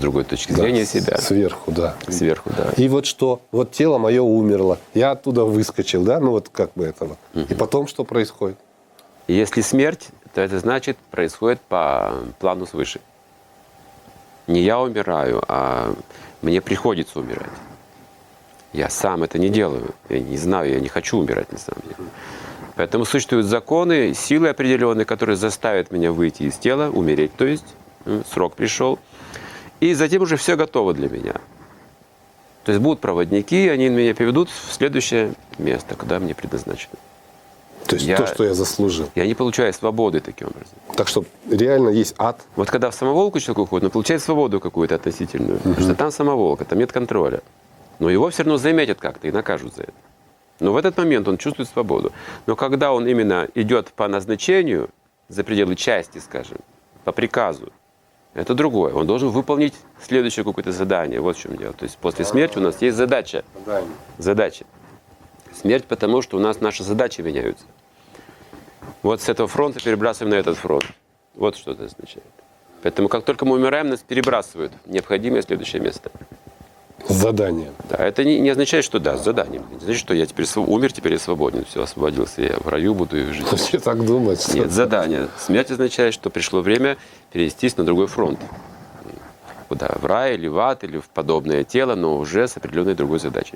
другой точки Да, зрения с- себя. Сверху, да. Сверху, да. И вот что? Вот тело мое умерло. Я оттуда выскочил, да? Ну вот как бы это вот. И потом что происходит? Если смерть, то это значит происходит по плану свыше. Не я умираю, а мне приходится умирать. Я сам это не делаю. Я не знаю, я не хочу умирать на самом деле. Поэтому существуют законы, силы определенные, которые заставят меня выйти из тела, умереть, то есть срок пришел. И затем уже все готово для меня. То есть будут проводники, они меня приведут в следующее место, куда мне предназначено. То есть Я- то, что я заслужил. Я не получаю свободы таким образом. Так что реально есть ад. Вот когда в самоволку человек уходит, он получает свободу какую-то относительную. Потому что там самоволка, там нет контроля. Но его все равно заметят как-то и накажут за это. Но в этот момент он чувствует свободу. Но когда он именно идет по назначению, за пределы части, скажем, по приказу, это другое. Он должен выполнить следующее какое-то задание. Вот в чем дело. То есть после смерти у нас есть задача. Задача. Смерть потому, что у нас наши задачи меняются. Вот с этого фронта перебрасываем на этот фронт. Вот что это означает. Поэтому как только мы умираем, нас перебрасывают в необходимое следующее место. Задание. Да, это не, не означает, что да, с заданием. Не значит, что я теперь св- умер, теперь я свободен. Все, освободился, я в раю буду и жить. Все так думают. что- Нет, задание. Смерть означает, что пришло время перевестись на другой фронт. Куда? В рай или в ад, или в подобное тело, но уже с определенной другой задачей.